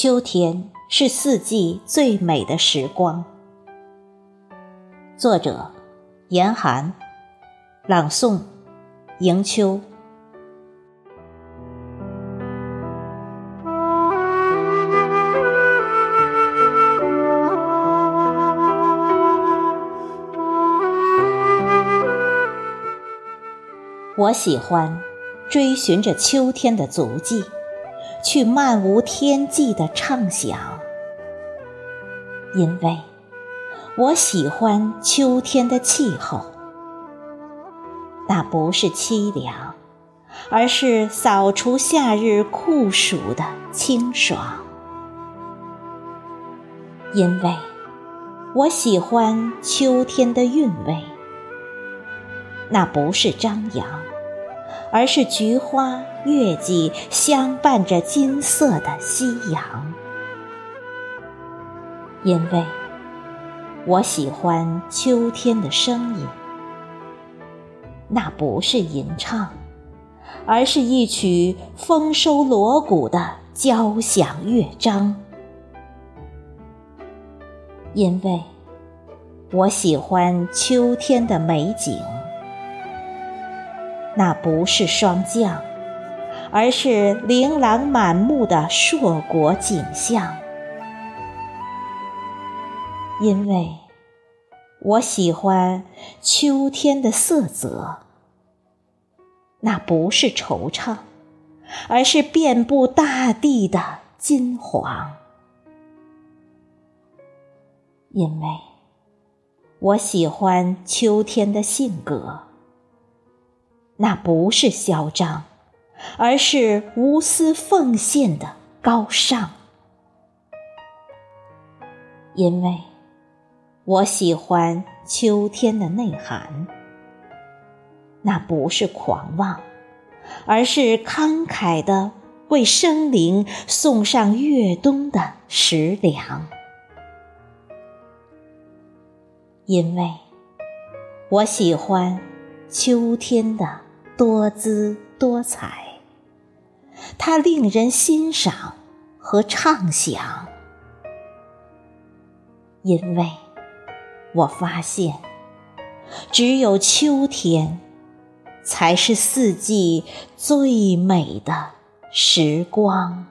秋天是四季最美的时光。作者：严寒，朗诵：迎秋。我喜欢追寻着秋天的足迹。去漫无天际的畅想，因为我喜欢秋天的气候。那不是凄凉，而是扫除夏日酷暑的清爽。因为我喜欢秋天的韵味。那不是张扬。而是菊花、月季相伴着金色的夕阳，因为我喜欢秋天的声音。那不是吟唱，而是一曲丰收锣鼓的交响乐章。因为我喜欢秋天的美景。那不是霜降，而是琳琅满目的硕果景象。因为我喜欢秋天的色泽，那不是惆怅，而是遍布大地的金黄。因为我喜欢秋天的性格。那不是嚣张，而是无私奉献的高尚。因为我喜欢秋天的内涵。那不是狂妄，而是慷慨的为生灵送上越冬的食粮。因为我喜欢秋天的。多姿多彩，它令人欣赏和畅想，因为我发现，只有秋天才是四季最美的时光。